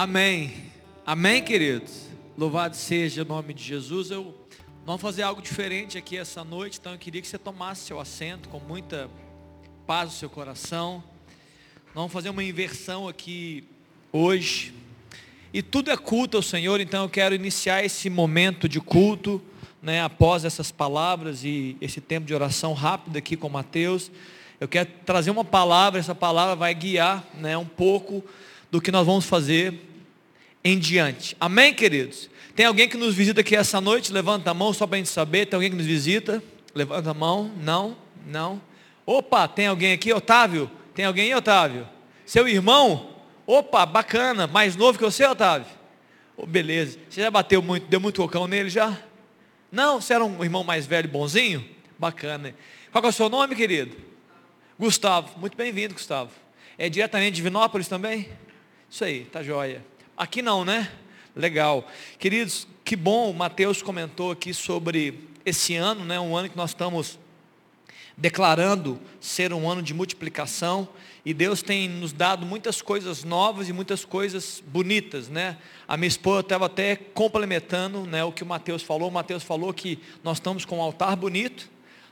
Amém. Amém, queridos. Louvado seja o nome de Jesus. Eu vamos fazer algo diferente aqui essa noite, então eu queria que você tomasse seu assento com muita paz no seu coração. Vamos fazer uma inversão aqui hoje. E tudo é culto ao Senhor, então eu quero iniciar esse momento de culto, né, após essas palavras e esse tempo de oração rápido aqui com Mateus. Eu quero trazer uma palavra, essa palavra vai guiar, né, um pouco do que nós vamos fazer em diante. Amém, queridos? Tem alguém que nos visita aqui essa noite? Levanta a mão só para a gente saber. Tem alguém que nos visita? Levanta a mão. Não, não. Opa, tem alguém aqui? Otávio? Tem alguém aí, Otávio? Seu irmão? Opa, bacana. Mais novo que você, Otávio? Oh, beleza. Você já bateu muito, deu muito cocão nele já? Não, você era um irmão mais velho, bonzinho? Bacana. Qual é o seu nome, querido? Gustavo. Muito bem-vindo, Gustavo. É diretamente de Vinópolis também? Isso aí, tá joia. Aqui não, né? Legal. Queridos, que bom, o Mateus comentou aqui sobre esse ano, né? Um ano que nós estamos declarando ser um ano de multiplicação e Deus tem nos dado muitas coisas novas e muitas coisas bonitas, né? A minha esposa estava até complementando, né, o que o Mateus falou. O Mateus falou que nós estamos com um altar bonito,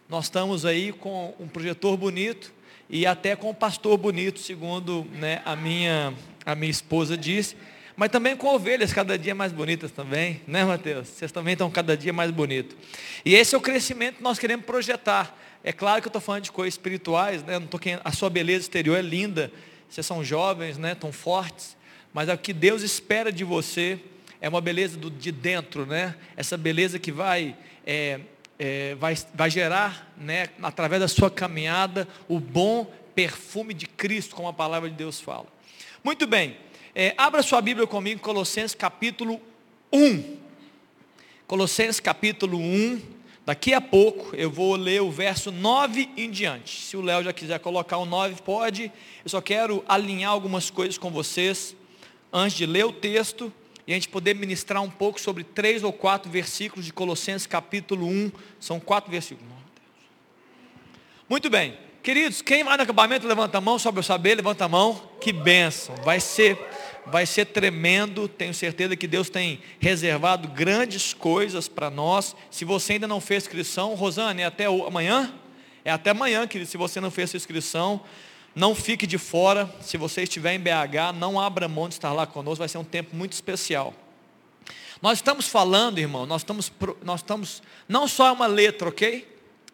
nós estamos aí com um projetor bonito e até com um pastor bonito, segundo, né, a minha a minha esposa disse, mas também com ovelhas cada dia mais bonitas também, né Mateus? Vocês também estão cada dia mais bonitos. E esse é o crescimento que nós queremos projetar. É claro que eu estou falando de coisas espirituais, né? Não tô querendo, a sua beleza exterior é linda, vocês são jovens, né? Tão fortes, mas é o que Deus espera de você é uma beleza do, de dentro, né? Essa beleza que vai, é, é, vai, vai gerar, né? Através da sua caminhada, o bom perfume de Cristo, como a palavra de Deus fala. Muito bem, é, abra sua Bíblia comigo, Colossenses capítulo 1. Colossenses capítulo 1, daqui a pouco eu vou ler o verso 9 em diante. Se o Léo já quiser colocar o 9, pode. Eu só quero alinhar algumas coisas com vocês, antes de ler o texto, e a gente poder ministrar um pouco sobre três ou quatro versículos de Colossenses capítulo 1. São quatro versículos. Muito bem. Queridos, quem vai no acampamento, levanta a mão, para eu saber, levanta a mão. Que bênção. Vai ser, vai ser tremendo. Tenho certeza que Deus tem reservado grandes coisas para nós. Se você ainda não fez inscrição, Rosane, é até amanhã? É até amanhã, querido. Se você não fez sua inscrição, não fique de fora. Se você estiver em BH, não abra mão de estar lá conosco. Vai ser um tempo muito especial. Nós estamos falando, irmão, nós estamos, nós estamos, não só uma letra, ok?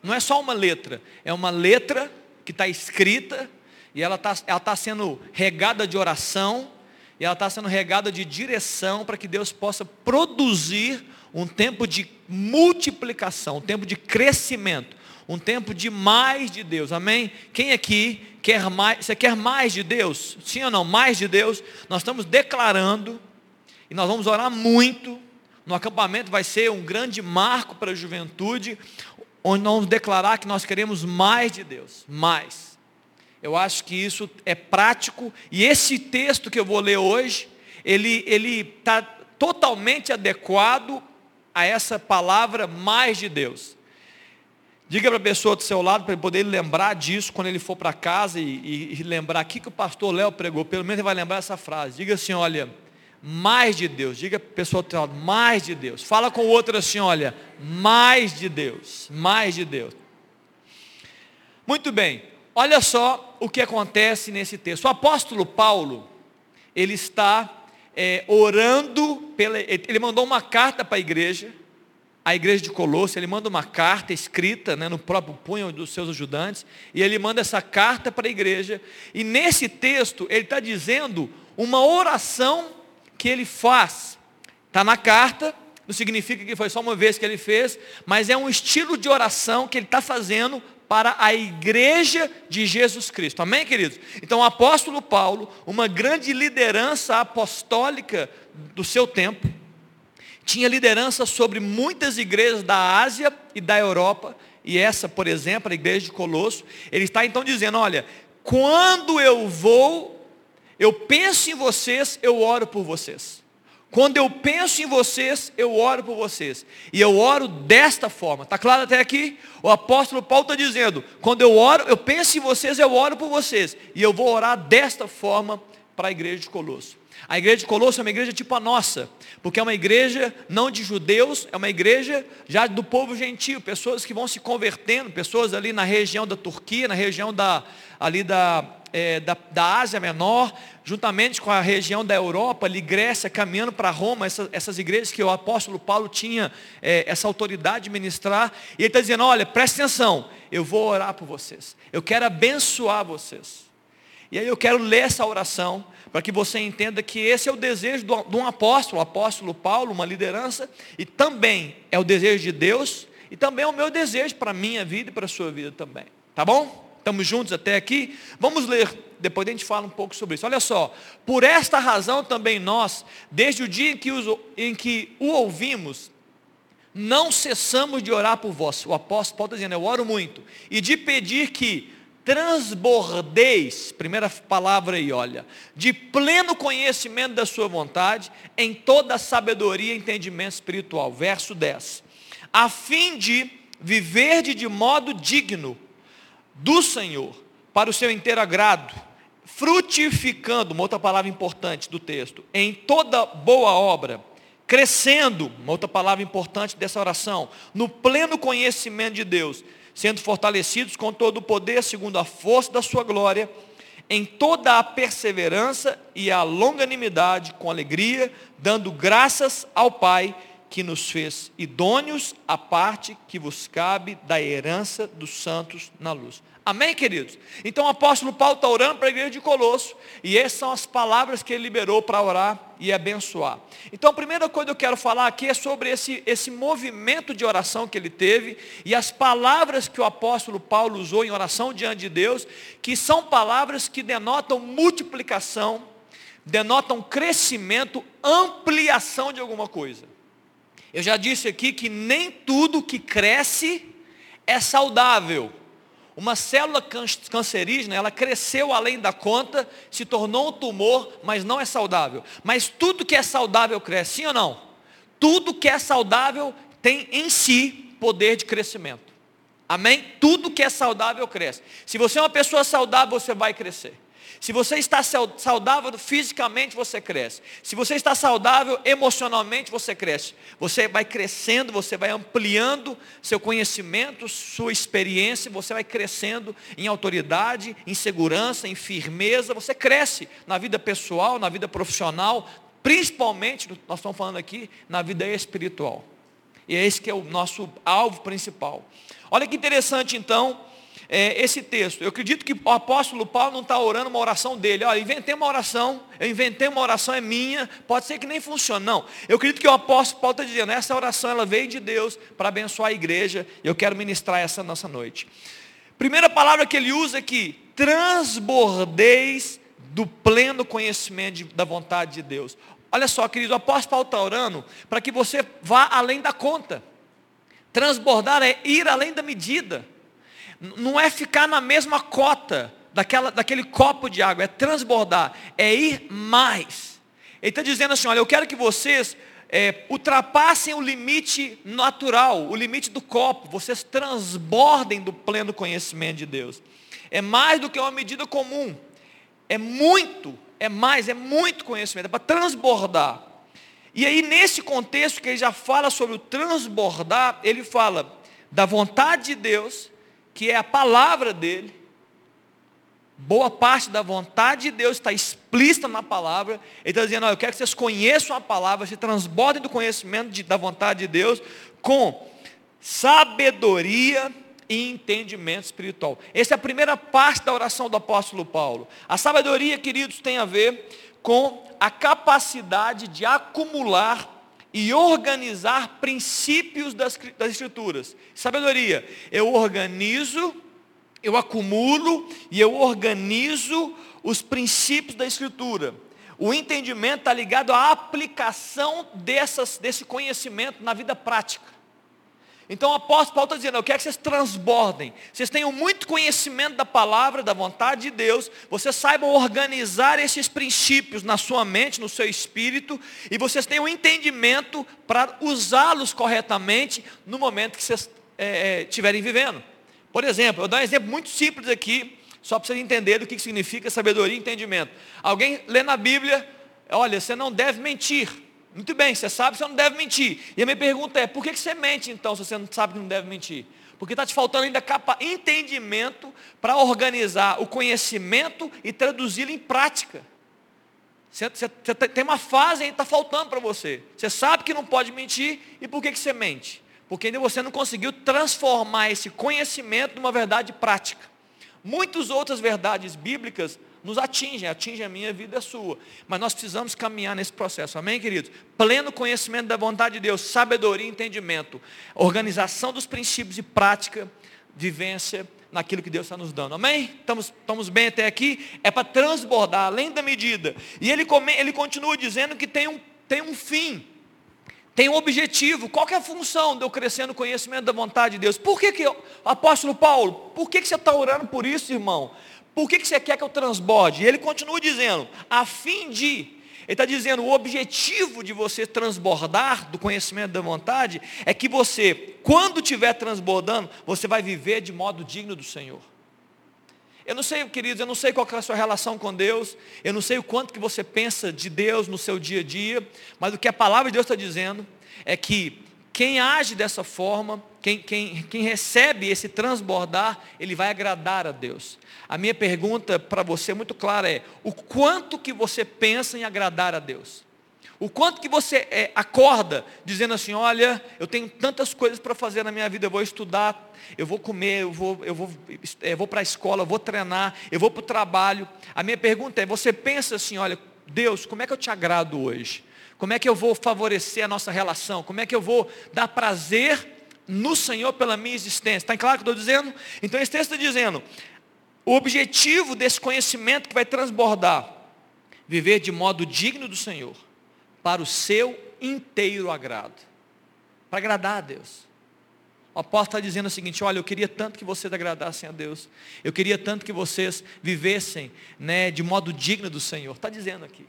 Não é só uma letra, é uma letra que está escrita, e ela está ela tá sendo regada de oração, e ela está sendo regada de direção para que Deus possa produzir um tempo de multiplicação, um tempo de crescimento, um tempo de mais de Deus, amém? Quem aqui quer mais, você quer mais de Deus? Sim ou não? Mais de Deus? Nós estamos declarando, e nós vamos orar muito, no acampamento vai ser um grande marco para a juventude, onde nós vamos declarar que nós queremos mais de Deus, mais. Eu acho que isso é prático e esse texto que eu vou ler hoje, ele ele está totalmente adequado a essa palavra mais de Deus. Diga para a pessoa do seu lado para ele poder lembrar disso quando ele for para casa e, e, e lembrar aqui que o pastor Léo pregou. Pelo menos ele vai lembrar essa frase. Diga assim, olha, mais de Deus. Diga para a pessoa do lado, mais de Deus. Fala com o outro assim, olha, mais de Deus, mais de Deus. Muito bem, olha só o que acontece nesse texto. O apóstolo Paulo, ele está é, orando, pela, ele mandou uma carta para a igreja, a igreja de Colosso, ele manda uma carta escrita né, no próprio punho dos seus ajudantes, e ele manda essa carta para a igreja, e nesse texto ele está dizendo uma oração que ele faz. Está na carta, não significa que foi só uma vez que ele fez, mas é um estilo de oração que ele está fazendo para a igreja de Jesus Cristo. Amém, queridos? Então o apóstolo Paulo, uma grande liderança apostólica do seu tempo, tinha liderança sobre muitas igrejas da Ásia e da Europa, e essa, por exemplo, a igreja de Colosso, ele está então dizendo, olha, quando eu vou eu penso em vocês, eu oro por vocês. Quando eu penso em vocês, eu oro por vocês. E eu oro desta forma. Está claro até aqui? O apóstolo Paulo está dizendo, quando eu oro, eu penso em vocês, eu oro por vocês. E eu vou orar desta forma para a igreja de Colosso. A igreja de Colosso é uma igreja tipo a nossa, porque é uma igreja não de judeus, é uma igreja já do povo gentio, pessoas que vão se convertendo, pessoas ali na região da Turquia, na região da, ali da, é, da, da, Ásia Menor, juntamente com a região da Europa, ali Grécia, caminhando para Roma, essa, essas igrejas que o apóstolo Paulo tinha é, essa autoridade de ministrar, e ele está dizendo, olha, preste atenção, eu vou orar por vocês, eu quero abençoar vocês. E aí eu quero ler essa oração, para que você entenda que esse é o desejo de um apóstolo, o apóstolo Paulo, uma liderança, e também é o desejo de Deus, e também é o meu desejo para a minha vida e para a sua vida também. Tá bom? Estamos juntos até aqui? Vamos ler, depois a gente fala um pouco sobre isso. Olha só, por esta razão também nós, desde o dia em que, os, em que o ouvimos, não cessamos de orar por vós. O apóstolo Paulo está dizendo, eu oro muito, e de pedir que transbordeis, primeira palavra aí, olha, de pleno conhecimento da sua vontade, em toda sabedoria e entendimento espiritual. Verso 10. A fim de viver de modo digno do Senhor, para o seu inteiro agrado, frutificando, uma outra palavra importante do texto, em toda boa obra, crescendo, uma outra palavra importante dessa oração, no pleno conhecimento de Deus, sendo fortalecidos com todo o poder, segundo a força da sua glória, em toda a perseverança e a longanimidade, com alegria, dando graças ao Pai, que nos fez idôneos à parte que vos cabe da herança dos santos na luz. Amém, queridos? Então o apóstolo Paulo está orando para a igreja de Colosso, e essas são as palavras que ele liberou para orar e abençoar. Então a primeira coisa que eu quero falar aqui é sobre esse, esse movimento de oração que ele teve, e as palavras que o apóstolo Paulo usou em oração diante de Deus, que são palavras que denotam multiplicação, denotam crescimento, ampliação de alguma coisa. Eu já disse aqui que nem tudo que cresce é saudável. Uma célula cancerígena, ela cresceu além da conta, se tornou um tumor, mas não é saudável. Mas tudo que é saudável cresce, sim ou não? Tudo que é saudável tem em si poder de crescimento. Amém? Tudo que é saudável cresce. Se você é uma pessoa saudável, você vai crescer. Se você está saudável fisicamente, você cresce. Se você está saudável emocionalmente, você cresce. Você vai crescendo, você vai ampliando seu conhecimento, sua experiência, você vai crescendo em autoridade, em segurança, em firmeza. Você cresce na vida pessoal, na vida profissional, principalmente, nós estamos falando aqui, na vida espiritual. E é esse que é o nosso alvo principal. Olha que interessante então é, esse texto. Eu acredito que o apóstolo Paulo não está orando uma oração dele. Olha, inventei uma oração, eu inventei uma oração, é minha, pode ser que nem funcione. Não. Eu acredito que o apóstolo Paulo está dizendo, essa oração ela veio de Deus para abençoar a igreja. E eu quero ministrar essa nossa noite. Primeira palavra que ele usa aqui, transbordeis do pleno conhecimento de, da vontade de Deus. Olha só, querido, o apóstolo Paulo está orando para que você vá além da conta. Transbordar é ir além da medida não é ficar na mesma cota daquela, daquele copo de água, é transbordar, é ir mais. Ele está dizendo assim, olha, eu quero que vocês é, ultrapassem o limite natural, o limite do copo, vocês transbordem do pleno conhecimento de Deus. É mais do que uma medida comum, é muito, é mais, é muito conhecimento, é para transbordar. E aí, nesse contexto que ele já fala sobre o transbordar, ele fala da vontade de Deus que é a palavra dele. Boa parte da vontade de Deus está explícita na palavra. Ele está dizendo, eu quero que vocês conheçam a palavra, se transbordem do conhecimento de, da vontade de Deus com sabedoria e entendimento espiritual. Essa é a primeira parte da oração do apóstolo Paulo. A sabedoria, queridos, tem a ver com a capacidade de acumular e organizar princípios das, das Escrituras. Sabedoria, eu organizo, eu acumulo e eu organizo os princípios da Escritura. O entendimento está ligado à aplicação dessas, desse conhecimento na vida prática. Então o apóstolo Paulo está dizendo, eu quero que vocês transbordem, vocês tenham muito conhecimento da palavra, da vontade de Deus, vocês saibam organizar esses princípios na sua mente, no seu espírito, e vocês tenham entendimento para usá-los corretamente no momento que vocês é, é, estiverem vivendo. Por exemplo, eu dar um exemplo muito simples aqui, Só para você entender do que significa sabedoria e entendimento. Alguém lê na Bíblia, olha, você não deve mentir. Muito bem, você sabe que você não deve mentir. E a minha pergunta é, por que você mente então, se você não sabe que não deve mentir? Porque está te faltando ainda capa, entendimento para organizar o conhecimento e traduzi-lo em prática. Você, você, você, tem uma fase aí que está faltando para você. Você sabe que não pode mentir, e por que, que você mente? Porque ainda você não conseguiu transformar esse conhecimento numa verdade prática. Muitas outras verdades bíblicas nos atingem, atingem a minha vida a sua. Mas nós precisamos caminhar nesse processo, amém, queridos? Pleno conhecimento da vontade de Deus, sabedoria e entendimento, organização dos princípios e prática, vivência naquilo que Deus está nos dando, amém? Estamos, estamos bem até aqui? É para transbordar, além da medida. E ele, come, ele continua dizendo que tem um, tem um fim, tem um objetivo. Qual é a função de eu crescer no conhecimento da vontade de Deus? Por que, que apóstolo Paulo, por que, que você está orando por isso, irmão? Por que, que você quer que eu transborde? E ele continua dizendo, a fim de. Ele está dizendo, o objetivo de você transbordar do conhecimento da vontade é que você, quando estiver transbordando, você vai viver de modo digno do Senhor. Eu não sei, queridos, eu não sei qual é a sua relação com Deus, eu não sei o quanto que você pensa de Deus no seu dia a dia, mas o que a palavra de Deus está dizendo é que quem age dessa forma, quem, quem, quem recebe esse transbordar, ele vai agradar a Deus. A minha pergunta para você muito clara é: o quanto que você pensa em agradar a Deus? O quanto que você é, acorda dizendo assim, olha, eu tenho tantas coisas para fazer na minha vida, eu vou estudar, eu vou comer, eu vou, eu vou, eu vou para a escola, eu vou treinar, eu vou para o trabalho. A minha pergunta é, você pensa assim, olha, Deus, como é que eu te agrado hoje? Como é que eu vou favorecer a nossa relação? Como é que eu vou dar prazer no Senhor pela minha existência? Está claro o que eu estou dizendo? Então esse texto está dizendo, o objetivo desse conhecimento que vai transbordar, viver de modo digno do Senhor, para o seu inteiro agrado, para agradar a Deus. O apóstolo está dizendo o seguinte: olha, eu queria tanto que vocês agradassem a Deus, eu queria tanto que vocês vivessem né, de modo digno do Senhor. Está dizendo aqui.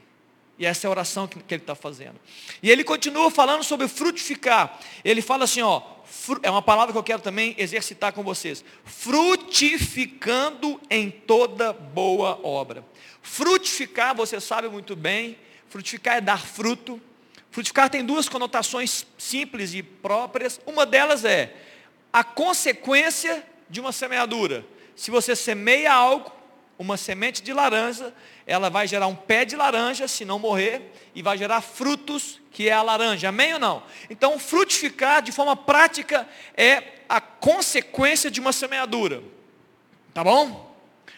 E essa é a oração que, que ele está fazendo. E ele continua falando sobre frutificar. Ele fala assim, ó, é uma palavra que eu quero também exercitar com vocês. Frutificando em toda boa obra. Frutificar, você sabe muito bem, frutificar é dar fruto. Frutificar tem duas conotações simples e próprias. Uma delas é a consequência de uma semeadura. Se você semeia algo, uma semente de laranja, ela vai gerar um pé de laranja, se não morrer, e vai gerar frutos, que é a laranja. Amém ou não? Então, frutificar de forma prática é a consequência de uma semeadura. Tá bom?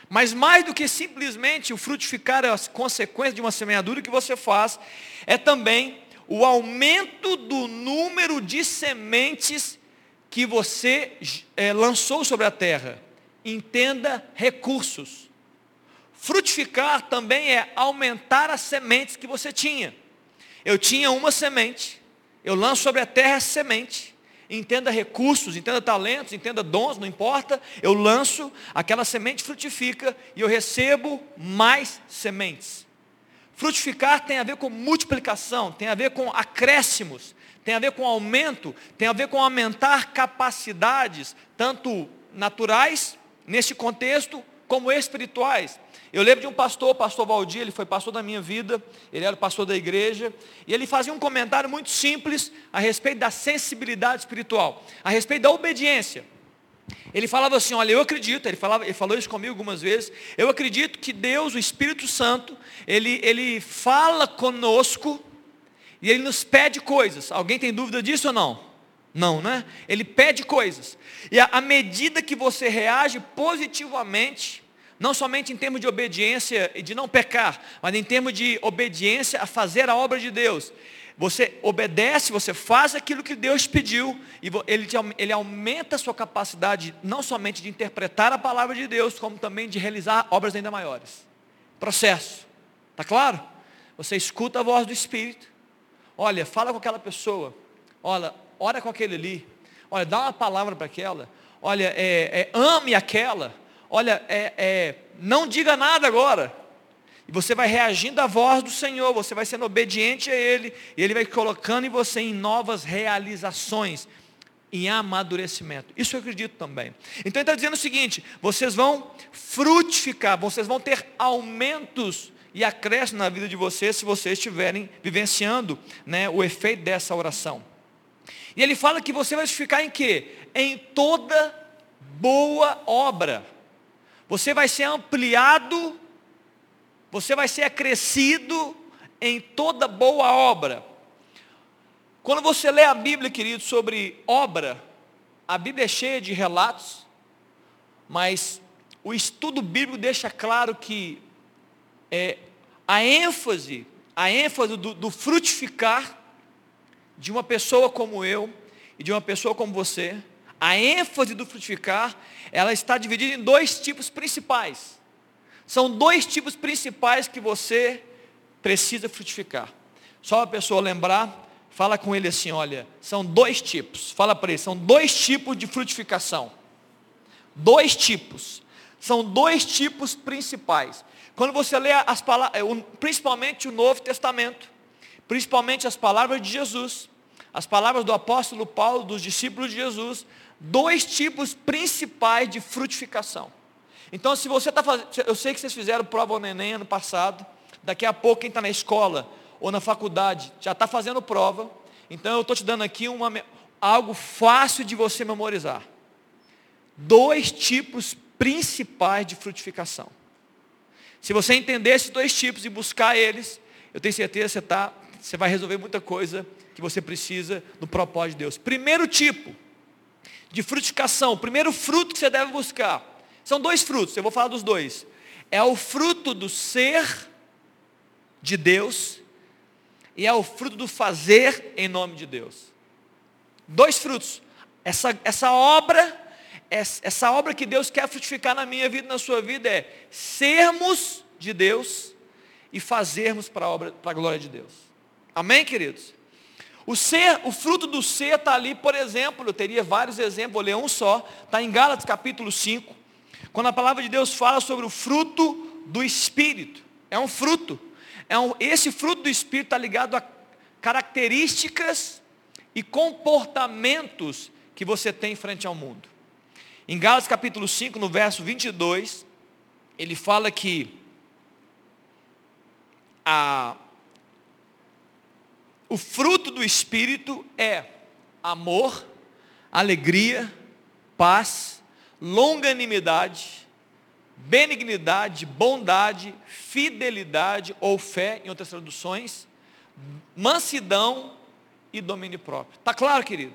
Mas mais do que simplesmente o frutificar é a consequência de uma semeadura que você faz, é também o aumento do número de sementes que você é, lançou sobre a terra. Entenda recursos. Frutificar também é aumentar as sementes que você tinha. Eu tinha uma semente, eu lanço sobre a terra essa semente. Entenda recursos, entenda talentos, entenda dons, não importa. Eu lanço, aquela semente frutifica e eu recebo mais sementes. Frutificar tem a ver com multiplicação, tem a ver com acréscimos, tem a ver com aumento, tem a ver com aumentar capacidades, tanto naturais, neste contexto, como espirituais. Eu lembro de um pastor, o pastor Valdir, ele foi pastor da minha vida, ele era pastor da igreja, e ele fazia um comentário muito simples a respeito da sensibilidade espiritual, a respeito da obediência. Ele falava assim, olha, eu acredito, ele, falava, ele falou isso comigo algumas vezes, eu acredito que Deus, o Espírito Santo, ele, ele fala conosco e ele nos pede coisas. Alguém tem dúvida disso ou não? Não, né? Ele pede coisas. E à medida que você reage positivamente, não somente em termos de obediência e de não pecar, mas em termos de obediência a fazer a obra de Deus. Você obedece, você faz aquilo que Deus pediu, e ele, ele aumenta a sua capacidade, não somente de interpretar a palavra de Deus, como também de realizar obras ainda maiores. Processo. Está claro? Você escuta a voz do Espírito. Olha, fala com aquela pessoa. Olha, ora com aquele ali. Olha, dá uma palavra para aquela. Olha, é, é, ame aquela olha, é, é, não diga nada agora. E você vai reagindo à voz do Senhor, você vai sendo obediente a Ele, e Ele vai colocando em você em novas realizações. em amadurecimento. Isso eu acredito também. Então ele está dizendo o seguinte: vocês vão frutificar, vocês vão ter aumentos e acréscimo na vida de vocês se vocês estiverem vivenciando né, o efeito dessa oração. E ele fala que você vai ficar em quê? Em toda boa obra. Você vai ser ampliado, você vai ser acrescido em toda boa obra. Quando você lê a Bíblia, querido, sobre obra, a Bíblia é cheia de relatos, mas o estudo bíblico deixa claro que é, a ênfase, a ênfase do, do frutificar de uma pessoa como eu e de uma pessoa como você, a ênfase do frutificar, ela está dividida em dois tipos principais. São dois tipos principais que você precisa frutificar. Só a pessoa lembrar, fala com ele assim, olha, são dois tipos. Fala para ele, são dois tipos de frutificação. Dois tipos. São dois tipos principais. Quando você lê as palavras, é, principalmente o Novo Testamento, principalmente as palavras de Jesus, as palavras do apóstolo Paulo, dos discípulos de Jesus, dois tipos principais de frutificação. Então, se você está fazendo, eu sei que vocês fizeram prova no Enem ano passado, daqui a pouco quem está na escola ou na faculdade já está fazendo prova, então eu estou te dando aqui uma, algo fácil de você memorizar. Dois tipos principais de frutificação. Se você entender esses dois tipos e buscar eles, eu tenho certeza que você, tá, você vai resolver muita coisa que você precisa no propósito de Deus. Primeiro tipo de frutificação, o primeiro fruto que você deve buscar, são dois frutos, eu vou falar dos dois. É o fruto do ser de Deus e é o fruto do fazer em nome de Deus. Dois frutos. Essa, essa obra essa obra que Deus quer frutificar na minha vida e na sua vida é sermos de Deus e fazermos para a obra, para a glória de Deus. Amém, queridos? O ser, o fruto do ser está ali, por exemplo, eu teria vários exemplos, vou ler um só, está em Gálatas capítulo 5, quando a palavra de Deus fala sobre o fruto do Espírito. É um fruto. É um, esse fruto do Espírito está ligado a características e comportamentos que você tem frente ao mundo. Em Gálatas capítulo 5, no verso 22, ele fala que a, o fruto do Espírito é amor, alegria, paz, longanimidade, benignidade, bondade, fidelidade ou fé, em outras traduções, mansidão e domínio próprio. Está claro, querido?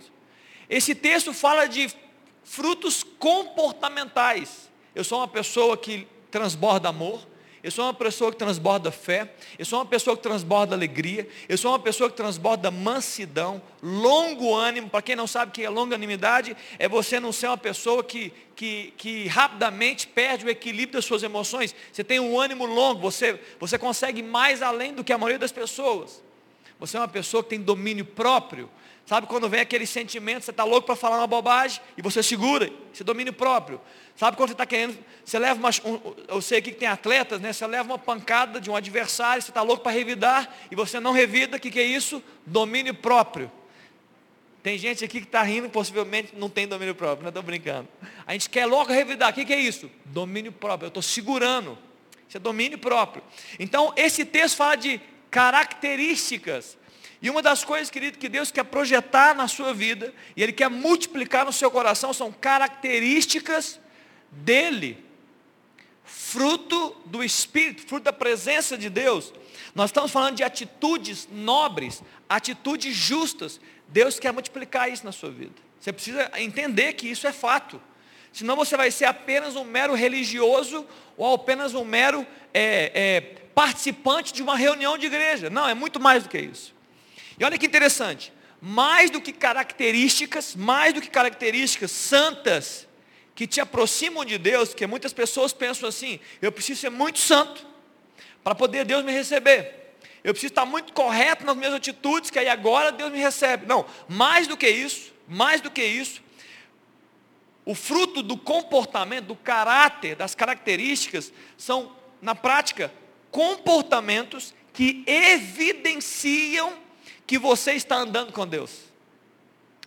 Esse texto fala de frutos comportamentais. Eu sou uma pessoa que transborda amor, eu sou uma pessoa que transborda fé, eu sou uma pessoa que transborda alegria, eu sou uma pessoa que transborda mansidão, longo ânimo. Para quem não sabe o que é longanimidade, é você não ser uma pessoa que, que, que rapidamente perde o equilíbrio das suas emoções. Você tem um ânimo longo, você, você consegue mais além do que a maioria das pessoas. Você é uma pessoa que tem domínio próprio. Sabe quando vem aquele sentimento, você está louco para falar uma bobagem e você segura, esse domínio próprio. Sabe quando você está querendo, você leva uma, um, eu sei aqui que tem atletas, né? Você leva uma pancada de um adversário, você está louco para revidar e você não revida, o que, que é isso? Domínio próprio. Tem gente aqui que está rindo, possivelmente não tem domínio próprio, não estou brincando. A gente quer logo revidar, o que, que é isso? Domínio próprio, eu estou segurando. Isso é domínio próprio. Então, esse texto fala de características e uma das coisas, querido, que Deus quer projetar na sua vida, e Ele quer multiplicar no seu coração, são características dele, fruto do Espírito, fruto da presença de Deus. Nós estamos falando de atitudes nobres, atitudes justas. Deus quer multiplicar isso na sua vida. Você precisa entender que isso é fato. Senão você vai ser apenas um mero religioso ou apenas um mero é, é, participante de uma reunião de igreja. Não, é muito mais do que isso. E olha que interessante, mais do que características, mais do que características santas que te aproximam de Deus, que muitas pessoas pensam assim, eu preciso ser muito santo para poder Deus me receber. Eu preciso estar muito correto nas minhas atitudes, que aí agora Deus me recebe. Não, mais do que isso, mais do que isso, o fruto do comportamento, do caráter, das características, são, na prática, comportamentos que evidenciam que você está andando com Deus.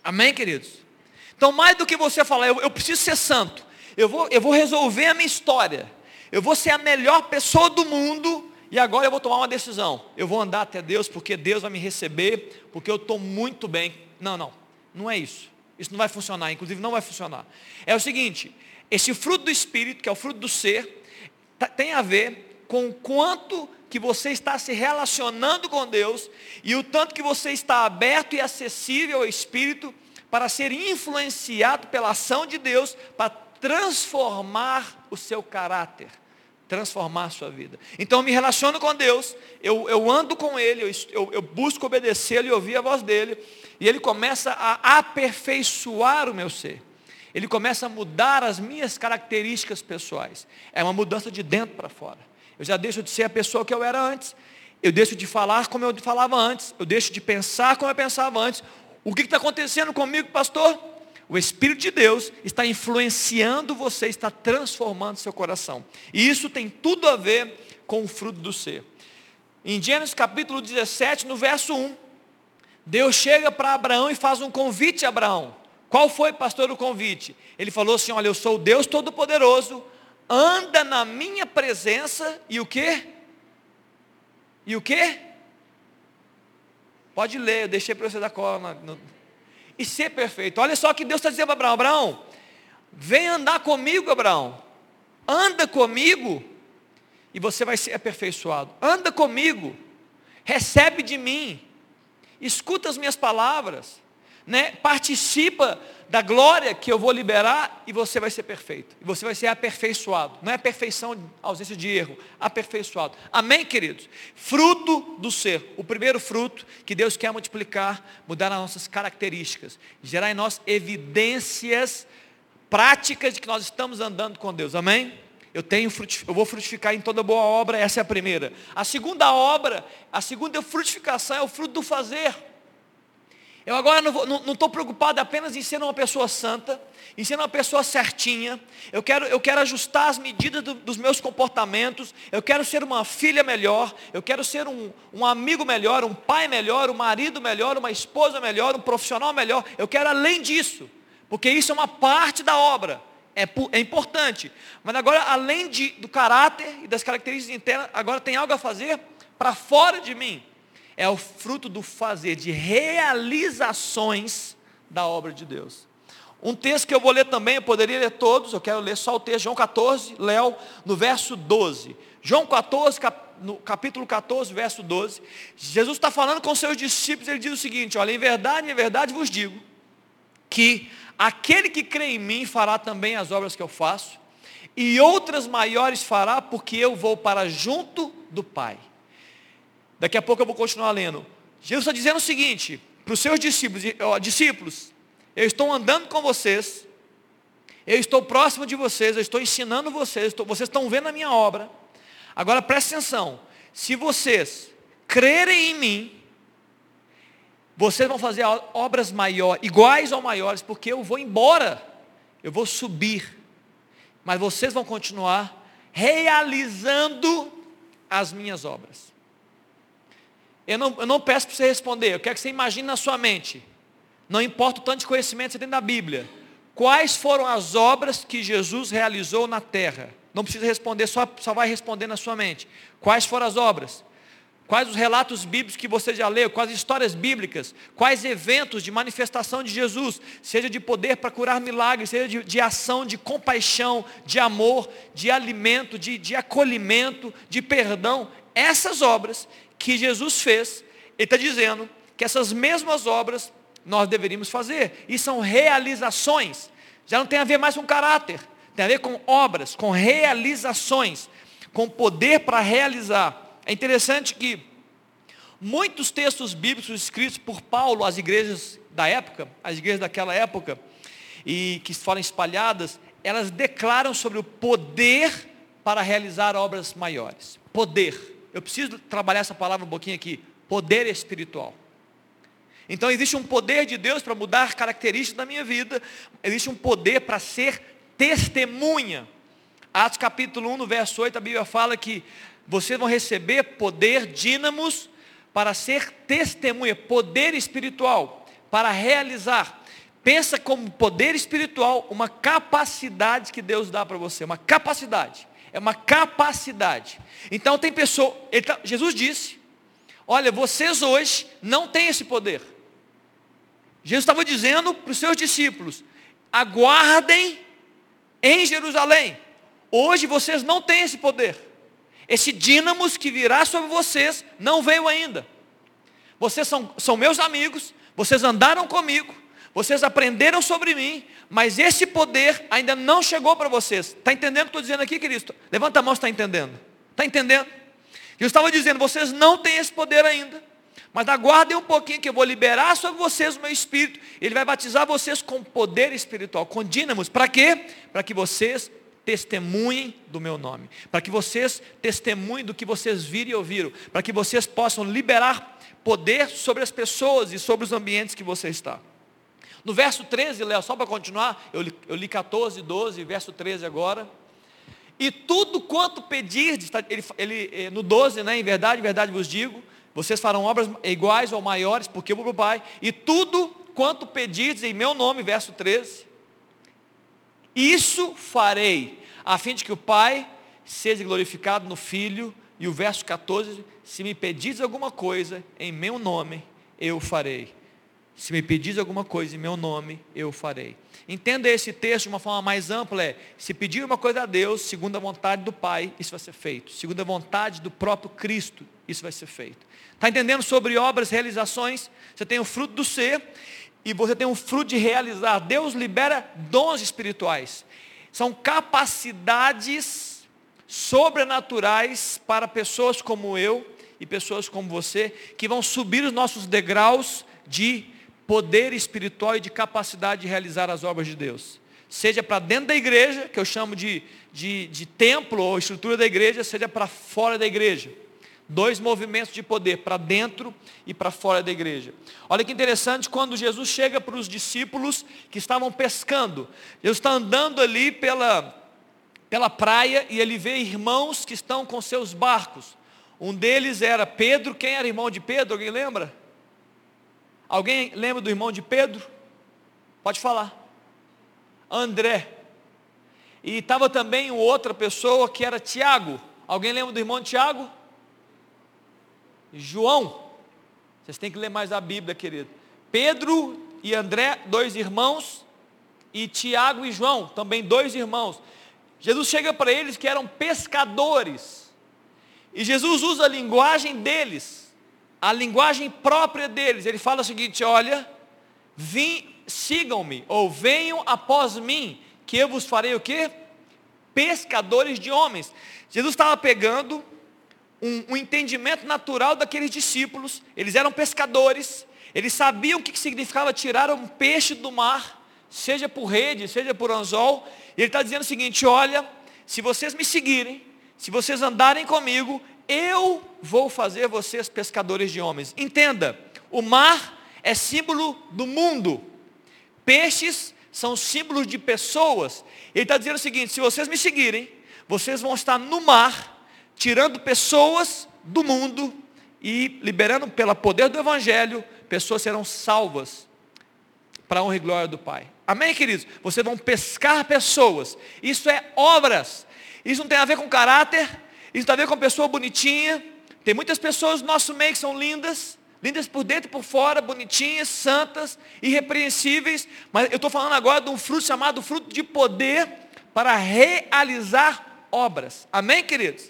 Amém, queridos? Então, mais do que você falar, eu, eu preciso ser santo, eu vou, eu vou resolver a minha história, eu vou ser a melhor pessoa do mundo, e agora eu vou tomar uma decisão. Eu vou andar até Deus porque Deus vai me receber, porque eu estou muito bem. Não, não, não é isso. Isso não vai funcionar, inclusive não vai funcionar. É o seguinte, esse fruto do Espírito, que é o fruto do ser, tá, tem a ver com o quanto que você está se relacionando com Deus e o tanto que você está aberto e acessível ao Espírito para ser influenciado pela ação de Deus para transformar o seu caráter transformar a sua vida. Então eu me relaciono com Deus, eu, eu ando com Ele, eu, eu, eu busco obedecê-lo e ouvir a voz dEle, e Ele começa a aperfeiçoar o meu ser. Ele começa a mudar as minhas características pessoais. É uma mudança de dentro para fora. Eu já deixo de ser a pessoa que eu era antes. Eu deixo de falar como eu falava antes. Eu deixo de pensar como eu pensava antes. O que está acontecendo comigo, pastor? O Espírito de Deus está influenciando você, está transformando seu coração. E isso tem tudo a ver com o fruto do ser. Em Gênesis capítulo 17, no verso 1, Deus chega para Abraão e faz um convite a Abraão. Qual foi, pastor, o convite? Ele falou assim: Olha, eu sou o Deus Todo-Poderoso, anda na minha presença e o quê? E o quê? Pode ler, eu deixei para você dar cola no, e ser perfeito. Olha só que Deus está dizendo para Abraão, Abraão, vem andar comigo, Abraão. Anda comigo e você vai ser aperfeiçoado. Anda comigo, recebe de mim, escuta as minhas palavras, né? participa da glória que eu vou liberar e você vai ser perfeito. E você vai ser aperfeiçoado. Não é perfeição, ausência de erro, aperfeiçoado. Amém, queridos? Fruto do ser. O primeiro fruto que Deus quer multiplicar, mudar as nossas características, gerar em nós evidências práticas de que nós estamos andando com Deus. Amém? Eu tenho eu vou frutificar em toda boa obra, essa é a primeira. A segunda obra, a segunda frutificação é o fruto do fazer. Eu agora não estou preocupado apenas em ser uma pessoa santa, em ser uma pessoa certinha. Eu quero, eu quero ajustar as medidas do, dos meus comportamentos. Eu quero ser uma filha melhor. Eu quero ser um, um amigo melhor, um pai melhor, um marido melhor, uma esposa melhor, um profissional melhor. Eu quero além disso, porque isso é uma parte da obra. É, é importante. Mas agora, além de, do caráter e das características internas, agora tem algo a fazer para fora de mim é o fruto do fazer, de realizações da obra de Deus. Um texto que eu vou ler também, eu poderia ler todos, eu quero ler só o texto, João 14, Léo, no verso 12. João 14, cap, no capítulo 14, verso 12. Jesus está falando com seus discípulos, ele diz o seguinte: olha, em verdade, em verdade vos digo, que aquele que crê em mim fará também as obras que eu faço, e outras maiores fará, porque eu vou para junto do Pai. Daqui a pouco eu vou continuar lendo. Jesus está dizendo o seguinte para os seus discípulos, ó, discípulos, eu estou andando com vocês, eu estou próximo de vocês, eu estou ensinando vocês, estou, vocês estão vendo a minha obra. Agora preste atenção, se vocês crerem em mim, vocês vão fazer obras maiores, iguais ou maiores, porque eu vou embora, eu vou subir, mas vocês vão continuar realizando as minhas obras. Eu não, eu não peço para você responder, eu quero que você imagine na sua mente. Não importa o tanto de conhecimento que você tem da Bíblia. Quais foram as obras que Jesus realizou na terra? Não precisa responder, só, só vai responder na sua mente. Quais foram as obras? Quais os relatos bíblicos que você já leu? Quais histórias bíblicas? Quais eventos de manifestação de Jesus? Seja de poder para curar milagres, seja de, de, ação, de compaixão, de amor, de alimento, de, de acolhimento, de perdão. Essas obras que Jesus fez, ele está dizendo que essas mesmas obras nós deveríamos fazer. E são realizações. Já não tem a ver mais com caráter. Tem a ver com obras, com realizações, com poder para realizar. É interessante que muitos textos bíblicos escritos por Paulo às igrejas da época, as igrejas daquela época, e que foram espalhadas, elas declaram sobre o poder para realizar obras maiores. Poder. Eu preciso trabalhar essa palavra um pouquinho aqui. Poder espiritual. Então existe um poder de Deus para mudar características da minha vida. Existe um poder para ser testemunha. Atos capítulo 1, no verso 8, a Bíblia fala que vocês vão receber poder, dínamos, para ser testemunha, poder espiritual, para realizar. Pensa como poder espiritual, uma capacidade que Deus dá para você, uma capacidade. É uma capacidade. Então tem pessoa, tá, Jesus disse, olha, vocês hoje não têm esse poder. Jesus estava dizendo para os seus discípulos, aguardem em Jerusalém. Hoje vocês não têm esse poder. Esse dínamos que virá sobre vocês não veio ainda. Vocês são, são meus amigos, vocês andaram comigo, vocês aprenderam sobre mim, mas esse poder ainda não chegou para vocês. Está entendendo o que estou dizendo aqui, querido? Levanta a mão se está entendendo. Está entendendo? Eu estava dizendo, vocês não têm esse poder ainda. Mas aguardem um pouquinho que eu vou liberar sobre vocês o meu espírito. Ele vai batizar vocês com poder espiritual, com dínamos. Para quê? Para que vocês testemunhem do meu nome. Para que vocês testemunhem do que vocês viram e ouviram. Para que vocês possam liberar poder sobre as pessoas e sobre os ambientes que você está. No verso 13, Léo, só para continuar, eu li, eu li 14, 12, verso 13 agora. E tudo quanto pedirdes, tá, ele, ele, eh, no 12, né, em verdade, em verdade vos digo, vocês farão obras iguais ou maiores, porque eu vou para o Pai. E tudo quanto pedirdes em meu nome, verso 13, isso farei, a fim de que o Pai seja glorificado no Filho. E o verso 14, se me pedires alguma coisa em meu nome, eu farei. Se me pedis alguma coisa em meu nome, eu farei. Entenda esse texto de uma forma mais ampla, é, se pedir uma coisa a Deus, segundo a vontade do Pai, isso vai ser feito. Segundo a vontade do próprio Cristo, isso vai ser feito. Está entendendo sobre obras, realizações? Você tem o fruto do ser e você tem o fruto de realizar. Deus libera dons espirituais. São capacidades sobrenaturais para pessoas como eu e pessoas como você, que vão subir os nossos degraus de poder espiritual e de capacidade de realizar as obras de Deus. Seja para dentro da igreja, que eu chamo de, de, de templo ou estrutura da igreja, seja para fora da igreja. Dois movimentos de poder, para dentro e para fora da igreja. Olha que interessante, quando Jesus chega para os discípulos que estavam pescando. Jesus está andando ali pela, pela praia e ele vê irmãos que estão com seus barcos. Um deles era Pedro. Quem era irmão de Pedro? Alguém lembra? Alguém lembra do irmão de Pedro? Pode falar. André. E estava também outra pessoa que era Tiago. Alguém lembra do irmão Tiago? João. Vocês têm que ler mais a Bíblia, querido. Pedro e André, dois irmãos, e Tiago e João, também dois irmãos. Jesus chega para eles que eram pescadores. E Jesus usa a linguagem deles a linguagem própria deles. Ele fala o seguinte: olha, sigam-me, ou venham após mim, que eu vos farei o quê? Pescadores de homens. Jesus estava pegando um, um entendimento natural daqueles discípulos, eles eram pescadores, eles sabiam o que significava tirar um peixe do mar, seja por rede, seja por anzol, ele está dizendo o seguinte: olha, se vocês me seguirem, se vocês andarem comigo, eu vou fazer vocês pescadores de homens. Entenda, o mar é símbolo do mundo, peixes são símbolos de pessoas. Ele está dizendo o seguinte: se vocês me seguirem, vocês vão estar no mar, tirando pessoas do mundo e liberando pelo poder do Evangelho, pessoas serão salvas para a honra e glória do Pai. Amém, queridos? Vocês vão pescar pessoas. Isso é obras. Isso não tem a ver com caráter, isso tem a ver com uma pessoa bonitinha. Tem muitas pessoas no nosso meio que são lindas, lindas por dentro e por fora, bonitinhas, santas, irrepreensíveis. Mas eu estou falando agora de um fruto chamado fruto de poder para realizar obras. Amém, queridos?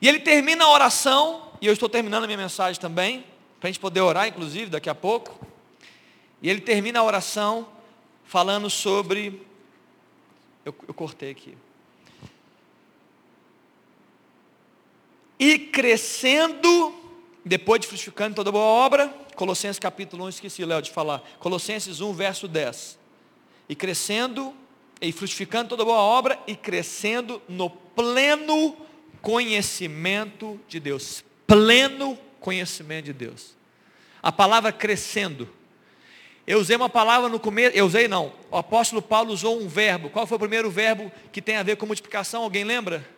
E ele termina a oração, e eu estou terminando a minha mensagem também, para a gente poder orar, inclusive, daqui a pouco. E ele termina a oração falando sobre. Eu, eu cortei aqui. E crescendo, depois de frutificando toda boa obra, Colossenses capítulo 1, esqueci, Léo, de falar, Colossenses 1, verso 10, e crescendo, e frutificando toda boa obra, e crescendo no pleno conhecimento de Deus, pleno conhecimento de Deus, a palavra crescendo, eu usei uma palavra no começo, eu usei não, o apóstolo Paulo usou um verbo, qual foi o primeiro verbo que tem a ver com multiplicação, alguém lembra?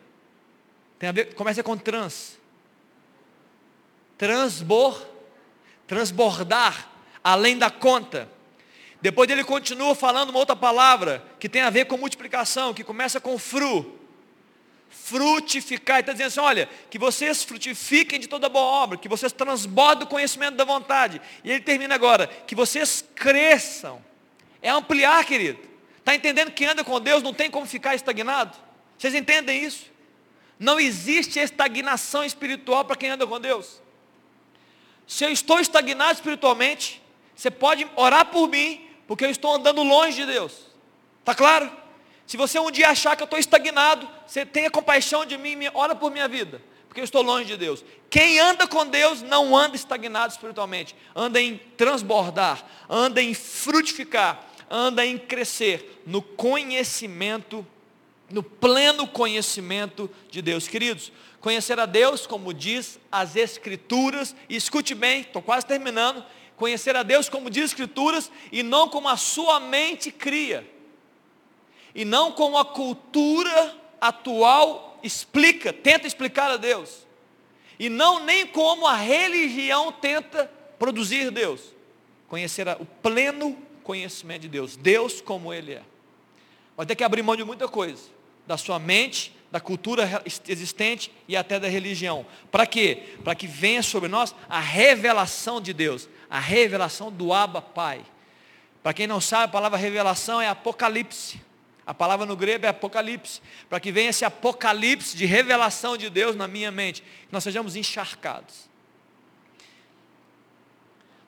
Tem a ver, começa com trans. Transbor, transbordar, além da conta. Depois ele continua falando uma outra palavra que tem a ver com multiplicação, que começa com fru. Frutificar, está dizendo assim: olha, que vocês frutifiquem de toda boa obra, que vocês transbordem o conhecimento da vontade. E ele termina agora: que vocês cresçam. É ampliar, querido. Está entendendo que anda com Deus não tem como ficar estagnado? Vocês entendem isso? Não existe estagnação espiritual para quem anda com Deus. Se eu estou estagnado espiritualmente, você pode orar por mim, porque eu estou andando longe de Deus. Está claro? Se você um dia achar que eu estou estagnado, você tenha compaixão de mim, ora por minha vida, porque eu estou longe de Deus. Quem anda com Deus não anda estagnado espiritualmente, anda em transbordar, anda em frutificar, anda em crescer no conhecimento, no pleno conhecimento de Deus. Queridos, conhecer a Deus, como diz as Escrituras, e escute bem, estou quase terminando, conhecer a Deus como diz as Escrituras e não como a sua mente cria. E não como a cultura atual explica, tenta explicar a Deus. E não nem como a religião tenta produzir Deus. Conhecer o pleno conhecimento de Deus, Deus como Ele é. Vai ter que abrir mão de muita coisa, da sua mente, da cultura existente e até da religião. Para quê? Para que venha sobre nós a revelação de Deus, a revelação do Abba Pai. Para quem não sabe, a palavra revelação é apocalipse. A palavra no grego é apocalipse. Para que venha esse apocalipse de revelação de Deus na minha mente, que nós sejamos encharcados.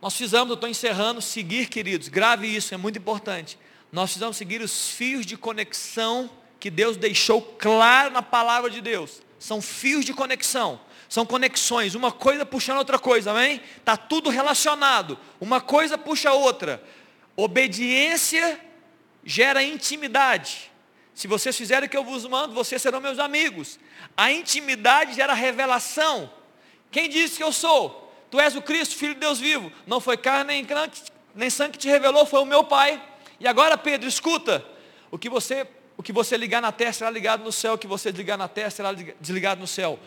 Nós precisamos, eu estou encerrando, seguir, queridos, grave isso, é muito importante. Nós precisamos seguir os fios de conexão que Deus deixou claro na palavra de Deus. São fios de conexão, são conexões, uma coisa puxando outra coisa, amém? Está tudo relacionado, uma coisa puxa a outra. Obediência gera intimidade. Se vocês fizerem o que eu vos mando, vocês serão meus amigos. A intimidade gera revelação. Quem disse que eu sou? Tu és o Cristo, Filho de Deus vivo. Não foi carne nem, nem sangue que te revelou, foi o meu Pai. E agora, Pedro, escuta. O que você o que você ligar na terra será ligado no céu, o que você desligar na terra será desligado no céu.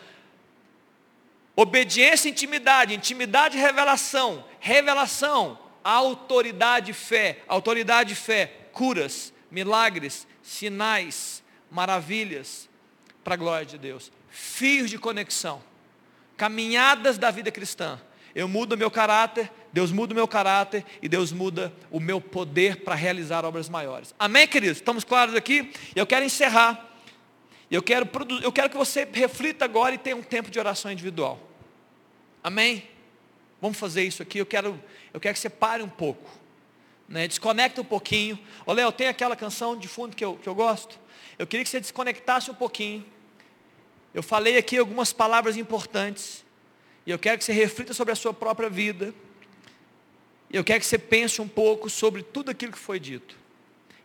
Obediência, intimidade, intimidade, revelação, revelação, autoridade, fé, autoridade, fé, curas, milagres, sinais, maravilhas, para a glória de Deus. Fios de conexão, caminhadas da vida cristã. Eu mudo meu caráter, Deus muda o meu caráter e Deus muda o meu poder para realizar obras maiores. Amém, queridos? Estamos claros aqui? Eu quero encerrar. Eu quero, eu quero que você reflita agora e tenha um tempo de oração individual. Amém? Vamos fazer isso aqui. Eu quero, eu quero que você pare um pouco. Né? Desconecta um pouquinho. Ô Léo, tem aquela canção de fundo que eu, que eu gosto? Eu queria que você desconectasse um pouquinho. Eu falei aqui algumas palavras importantes. E eu quero que você reflita sobre a sua própria vida. E eu quero que você pense um pouco sobre tudo aquilo que foi dito.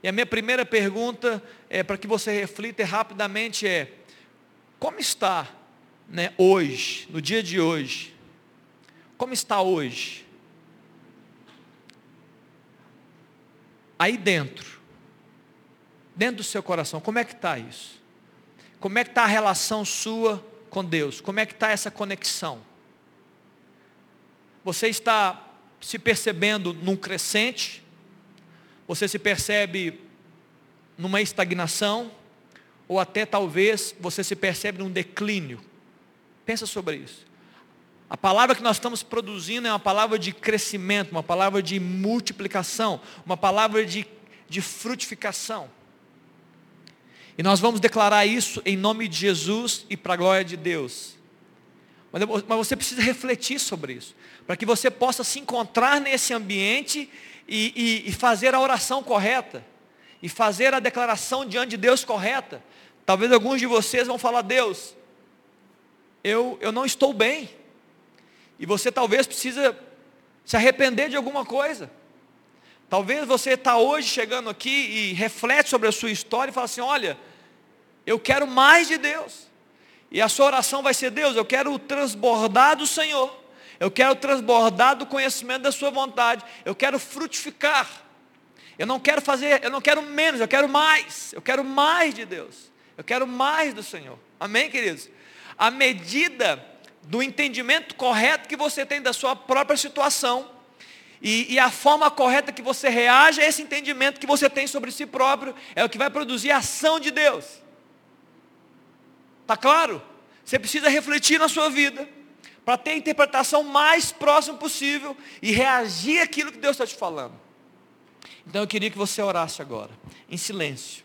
E a minha primeira pergunta, é, para que você reflita rapidamente, é: como está né, hoje, no dia de hoje? Como está hoje? Aí dentro, dentro do seu coração, como é que está isso? Como é que está a relação sua com Deus? Como é que está essa conexão? Você está se percebendo num crescente? Você se percebe numa estagnação? Ou até talvez você se percebe num declínio? Pensa sobre isso. A palavra que nós estamos produzindo é uma palavra de crescimento, uma palavra de multiplicação, uma palavra de, de frutificação. E nós vamos declarar isso em nome de Jesus e para a glória de Deus. Mas, você precisa refletir sobre isso para que você possa se encontrar nesse ambiente e, e, e fazer a oração correta, e fazer a declaração diante de Deus correta. Talvez alguns de vocês vão falar, Deus, eu, eu não estou bem. E você talvez precisa se arrepender de alguma coisa. Talvez você está hoje chegando aqui e reflete sobre a sua história e fala assim, olha, eu quero mais de Deus. E a sua oração vai ser, Deus, eu quero transbordar do Senhor. Eu quero transbordar do conhecimento da sua vontade. Eu quero frutificar. Eu não quero fazer, eu não quero menos, eu quero mais. Eu quero mais de Deus. Eu quero mais do Senhor. Amém, queridos? A medida do entendimento correto que você tem da sua própria situação E, e, a forma correta que você reage a esse entendimento que você tem sobre si próprio é o que vai produzir a ação de Deus. Está claro? Você precisa refletir na sua vida para ter a interpretação mais próxima possível e reagir àquilo que Deus está te falando. Então eu queria que você orasse agora, em silêncio.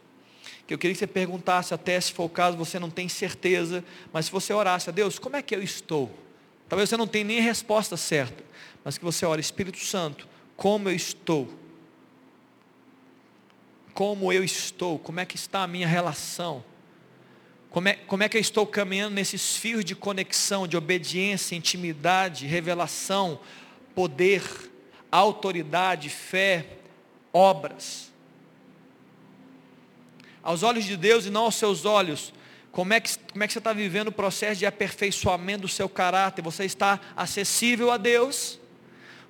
Que eu queria que você perguntasse até se for o caso, você não tem certeza, mas se você orasse a Deus, como é que eu estou? Talvez você não tenha nem a resposta certa, mas que você ore, Espírito Santo, como eu estou? Como eu estou? Como é que está a minha relação? Como é, como é que eu estou caminhando nesses fios de conexão, de obediência, intimidade, revelação, poder, autoridade, fé, obras? Aos olhos de Deus e não aos seus olhos, como é, que, como é que você está vivendo o processo de aperfeiçoamento do seu caráter? Você está acessível a Deus?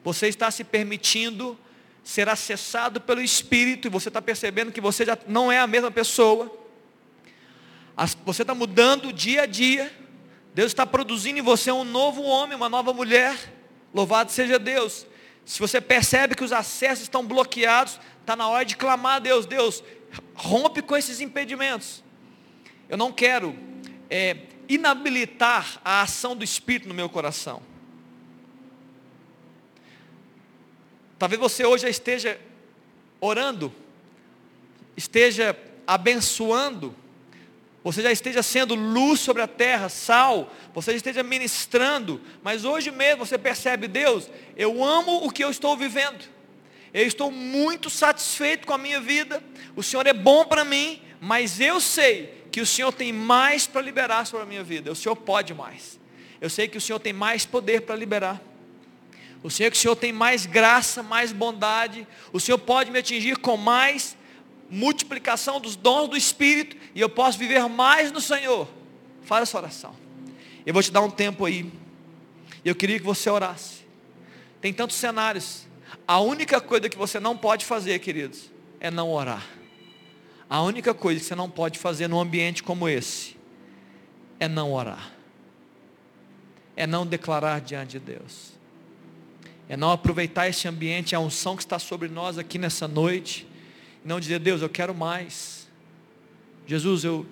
Você está se permitindo ser acessado pelo Espírito e você está percebendo que você já não é a mesma pessoa? Você está mudando dia a dia. Deus está produzindo em você um novo homem, uma nova mulher. Louvado seja Deus. Se você percebe que os acessos estão bloqueados, está na hora de clamar a Deus. Deus, rompe com esses impedimentos. Eu não quero é, inabilitar a ação do Espírito no meu coração. Talvez você hoje esteja orando, esteja abençoando, você já esteja sendo luz sobre a terra, sal, você já esteja ministrando, mas hoje mesmo você percebe, Deus, eu amo o que eu estou vivendo, eu estou muito satisfeito com a minha vida, o Senhor é bom para mim, mas eu sei que o Senhor tem mais para liberar sobre a minha vida. O Senhor pode mais. Eu sei que o Senhor tem mais poder para liberar. Eu sei que o Senhor tem mais graça, mais bondade. O Senhor pode me atingir com mais multiplicação dos dons do Espírito. E eu posso viver mais no Senhor. Faz essa oração. Eu vou te dar um tempo aí. Eu queria que você orasse. Tem tantos cenários. A única coisa que você não pode fazer, queridos, é não orar. A única coisa que você não pode fazer num ambiente como esse é não orar. É não declarar diante de Deus. É não aproveitar esse ambiente, a unção que está sobre nós aqui nessa noite. Não dizer, Deus, eu quero mais. Jesus, eu,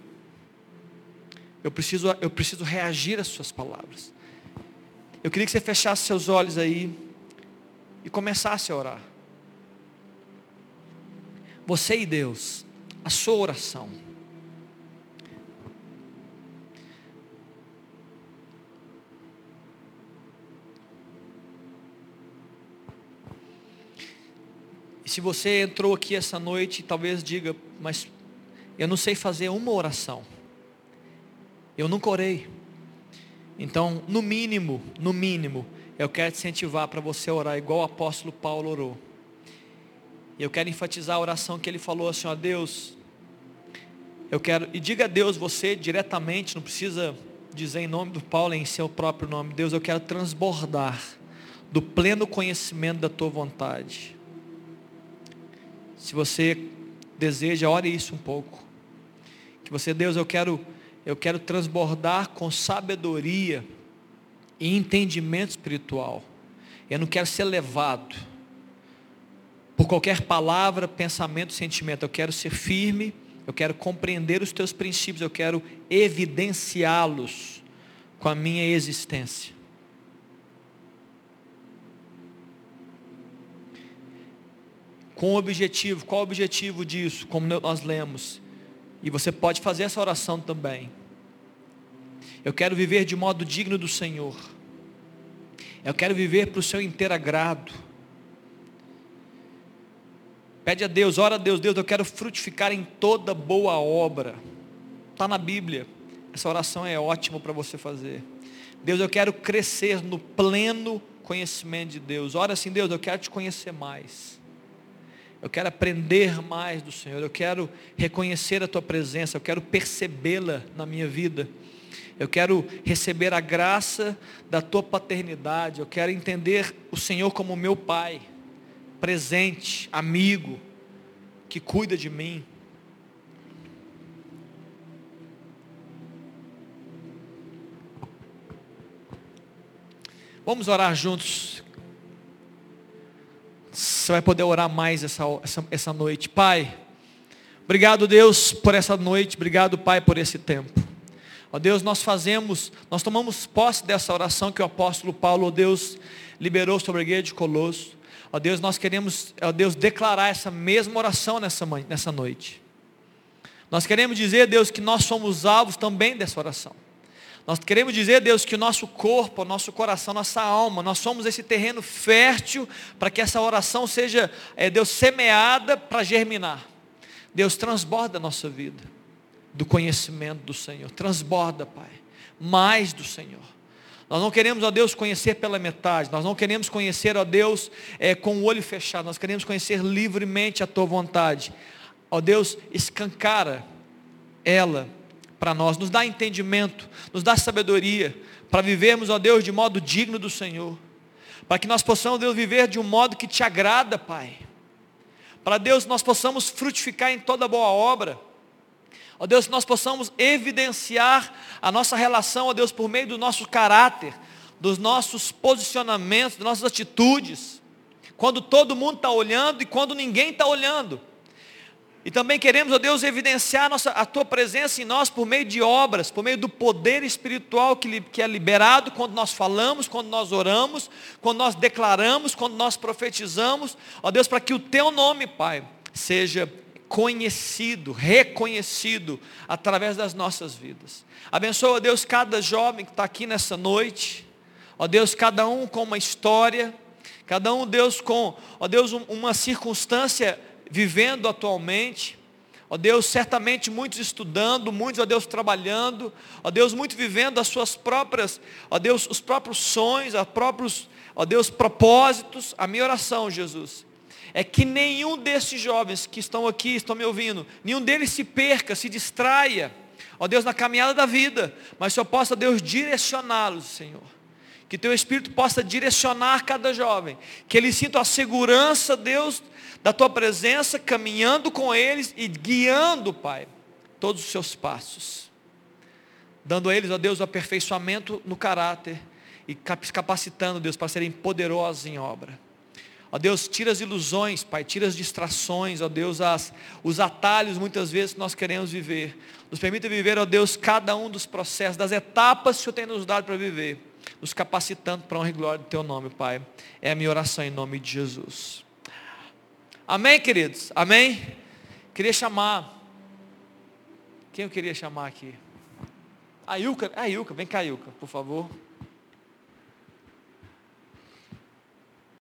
eu, preciso, eu preciso reagir às suas palavras. Eu queria que você fechasse seus olhos aí e começasse a orar. Você e Deus a sua oração. Se você entrou aqui essa noite, talvez diga, mas eu não sei fazer uma oração. Eu nunca orei. Então, no mínimo, no mínimo, eu quero te incentivar para você orar igual o apóstolo Paulo orou. E eu quero enfatizar a oração que ele falou assim, ó Deus, eu quero, e diga a Deus você diretamente, não precisa dizer em nome do Paulo, em seu próprio nome, Deus, eu quero transbordar do pleno conhecimento da tua vontade. Se você deseja, ore isso um pouco. Que você, Deus, eu quero, eu quero transbordar com sabedoria e entendimento espiritual. Eu não quero ser levado por qualquer palavra, pensamento, sentimento. Eu quero ser firme, eu quero compreender os teus princípios, eu quero evidenciá-los com a minha existência. Com o objetivo, qual o objetivo disso? Como nós lemos. E você pode fazer essa oração também. Eu quero viver de modo digno do Senhor. Eu quero viver para o seu inteiro agrado. Pede a Deus, ora a Deus, Deus, eu quero frutificar em toda boa obra. Está na Bíblia. Essa oração é ótima para você fazer. Deus, eu quero crescer no pleno conhecimento de Deus. Ora assim, Deus, eu quero te conhecer mais. Eu quero aprender mais do Senhor. Eu quero reconhecer a tua presença. Eu quero percebê-la na minha vida. Eu quero receber a graça da tua paternidade. Eu quero entender o Senhor como meu Pai presente, amigo, que cuida de mim. Vamos orar juntos. Você vai poder orar mais essa, essa, essa noite. Pai, obrigado Deus por essa noite, obrigado Pai por esse tempo. Ó Deus, nós fazemos, nós tomamos posse dessa oração que o apóstolo Paulo, ó Deus, liberou sobre a igreja de Colosso. Ó Deus, nós queremos, ó Deus, declarar essa mesma oração nessa, nessa noite. Nós queremos dizer, Deus, que nós somos alvos também dessa oração. Nós queremos dizer, Deus, que o nosso corpo, o nosso coração, nossa alma, nós somos esse terreno fértil para que essa oração seja, é, Deus, semeada para germinar. Deus, transborda a nossa vida do conhecimento do Senhor. Transborda, Pai, mais do Senhor. Nós não queremos, ó Deus, conhecer pela metade. Nós não queremos conhecer, ó Deus, é, com o olho fechado. Nós queremos conhecer livremente a Tua vontade. Ó Deus, escancara ela para nós. Nos dá entendimento, nos dá sabedoria para vivermos, ó Deus, de modo digno do Senhor. Para que nós possamos, Deus, viver de um modo que te agrada, Pai. Para Deus, nós possamos frutificar em toda boa obra Ó Deus, nós possamos evidenciar a nossa relação, ó Deus, por meio do nosso caráter, dos nossos posicionamentos, das nossas atitudes. Quando todo mundo está olhando e quando ninguém está olhando. E também queremos, ó Deus, evidenciar a, nossa, a Tua presença em nós por meio de obras, por meio do poder espiritual que, que é liberado quando nós falamos, quando nós oramos, quando nós declaramos, quando nós profetizamos. Ó Deus, para que o Teu nome, Pai, seja conhecido, reconhecido através das nossas vidas. Abençoa, Deus, cada jovem que está aqui nessa noite. Ó Deus, cada um com uma história, cada um, Deus, com, ó Deus, uma circunstância vivendo atualmente. Ó Deus, certamente muitos estudando, muitos, ó Deus, trabalhando, ó Deus, muito vivendo as suas próprias, ó Deus, os próprios sonhos, os próprios, ó Deus, propósitos. A minha oração, Jesus, é que nenhum desses jovens que estão aqui, estão me ouvindo, nenhum deles se perca, se distraia, ó Deus, na caminhada da vida, mas só possa Deus direcioná-los, Senhor. Que teu Espírito possa direcionar cada jovem, que eles sintam a segurança, Deus, da tua presença, caminhando com eles e guiando, Pai, todos os seus passos. Dando a eles, ó Deus, o aperfeiçoamento no caráter e capacitando, Deus, para serem poderosos em obra. Ó Deus, tira as ilusões, Pai, tira as distrações, ó Deus, as, os atalhos muitas vezes que nós queremos viver. Nos permita viver, ó Deus, cada um dos processos, das etapas que o Senhor tem nos dado para viver, nos capacitando para honra e glória do Teu nome, Pai. É a minha oração em nome de Jesus. Amém, queridos? Amém? Queria chamar. Quem eu queria chamar aqui? A Ilka, a Ilka, vem cá, Ilka, por favor.